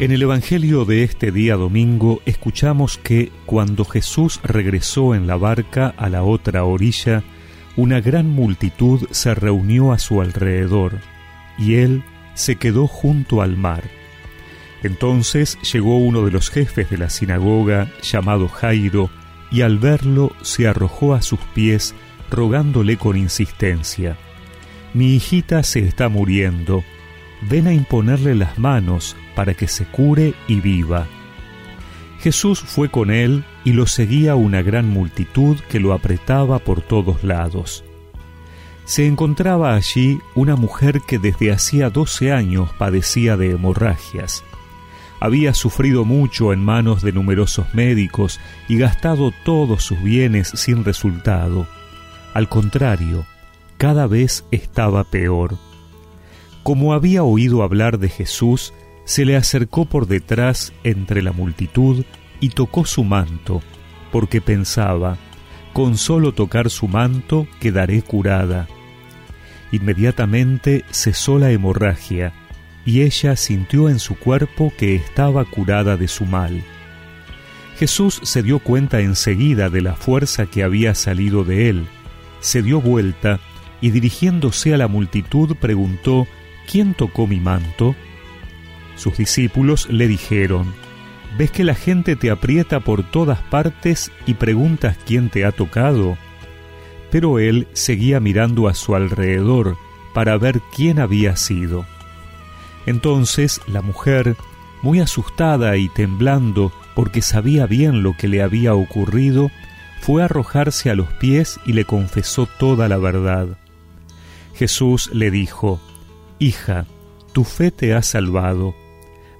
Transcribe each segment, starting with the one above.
En el Evangelio de este día domingo escuchamos que cuando Jesús regresó en la barca a la otra orilla, una gran multitud se reunió a su alrededor, y él se quedó junto al mar. Entonces llegó uno de los jefes de la sinagoga, llamado Jairo, y al verlo se arrojó a sus pies, rogándole con insistencia, Mi hijita se está muriendo, ven a imponerle las manos para que se cure y viva. Jesús fue con él y lo seguía una gran multitud que lo apretaba por todos lados. Se encontraba allí una mujer que desde hacía doce años padecía de hemorragias. Había sufrido mucho en manos de numerosos médicos y gastado todos sus bienes sin resultado. Al contrario, cada vez estaba peor. Como había oído hablar de Jesús, se le acercó por detrás entre la multitud y tocó su manto, porque pensaba, con solo tocar su manto quedaré curada. Inmediatamente cesó la hemorragia, y ella sintió en su cuerpo que estaba curada de su mal. Jesús se dio cuenta enseguida de la fuerza que había salido de él, se dio vuelta y dirigiéndose a la multitud preguntó ¿Quién tocó mi manto? Sus discípulos le dijeron, ¿Ves que la gente te aprieta por todas partes y preguntas quién te ha tocado? Pero él seguía mirando a su alrededor para ver quién había sido. Entonces la mujer, muy asustada y temblando porque sabía bien lo que le había ocurrido, fue a arrojarse a los pies y le confesó toda la verdad. Jesús le dijo, Hija, tu fe te ha salvado,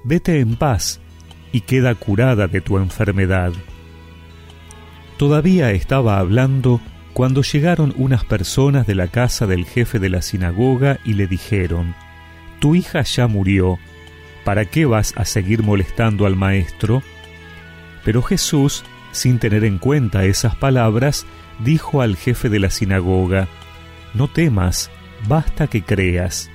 vete en paz y queda curada de tu enfermedad. Todavía estaba hablando cuando llegaron unas personas de la casa del jefe de la sinagoga y le dijeron, Tu hija ya murió, ¿para qué vas a seguir molestando al maestro? Pero Jesús, sin tener en cuenta esas palabras, dijo al jefe de la sinagoga, No temas, basta que creas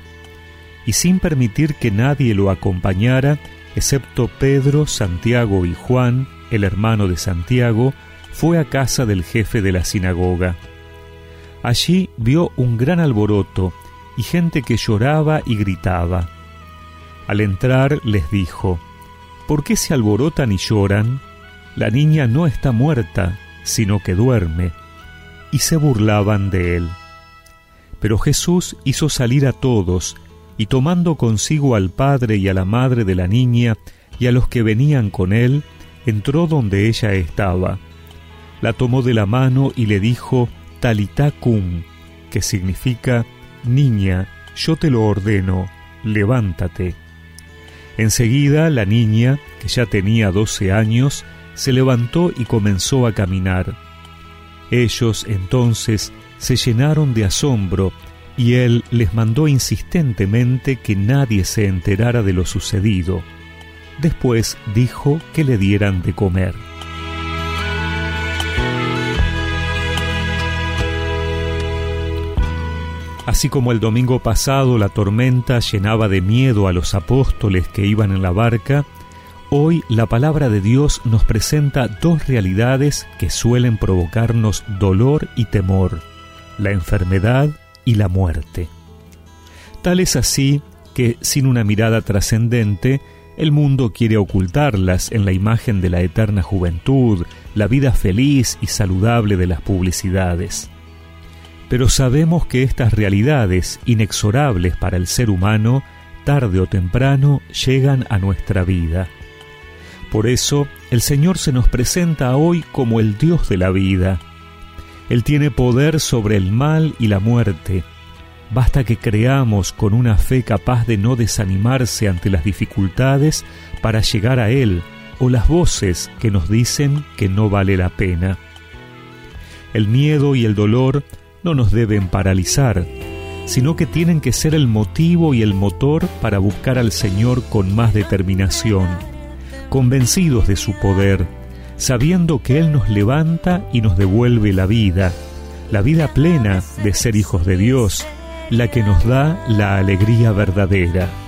y sin permitir que nadie lo acompañara, excepto Pedro, Santiago y Juan, el hermano de Santiago, fue a casa del jefe de la sinagoga. Allí vio un gran alboroto y gente que lloraba y gritaba. Al entrar les dijo, ¿Por qué se alborotan y lloran? La niña no está muerta, sino que duerme. Y se burlaban de él. Pero Jesús hizo salir a todos y tomando consigo al padre y a la madre de la niña y a los que venían con él, entró donde ella estaba. La tomó de la mano y le dijo Talitacum, que significa Niña, yo te lo ordeno, levántate. Enseguida la niña, que ya tenía doce años, se levantó y comenzó a caminar. Ellos entonces se llenaron de asombro y él les mandó insistentemente que nadie se enterara de lo sucedido. Después dijo que le dieran de comer. Así como el domingo pasado la tormenta llenaba de miedo a los apóstoles que iban en la barca, hoy la palabra de Dios nos presenta dos realidades que suelen provocarnos dolor y temor, la enfermedad y la muerte. Tal es así que, sin una mirada trascendente, el mundo quiere ocultarlas en la imagen de la eterna juventud, la vida feliz y saludable de las publicidades. Pero sabemos que estas realidades, inexorables para el ser humano, tarde o temprano llegan a nuestra vida. Por eso, el Señor se nos presenta hoy como el Dios de la vida, él tiene poder sobre el mal y la muerte. Basta que creamos con una fe capaz de no desanimarse ante las dificultades para llegar a Él o las voces que nos dicen que no vale la pena. El miedo y el dolor no nos deben paralizar, sino que tienen que ser el motivo y el motor para buscar al Señor con más determinación, convencidos de su poder sabiendo que Él nos levanta y nos devuelve la vida, la vida plena de ser hijos de Dios, la que nos da la alegría verdadera.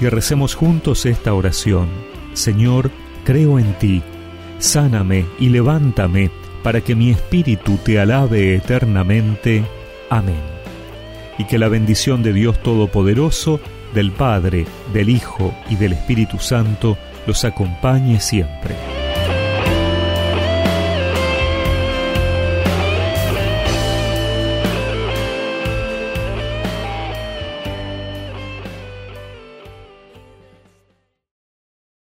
Y recemos juntos esta oración. Señor, creo en ti, sáname y levántame para que mi espíritu te alabe eternamente. Amén. Y que la bendición de Dios Todopoderoso, del Padre, del Hijo y del Espíritu Santo los acompañe siempre.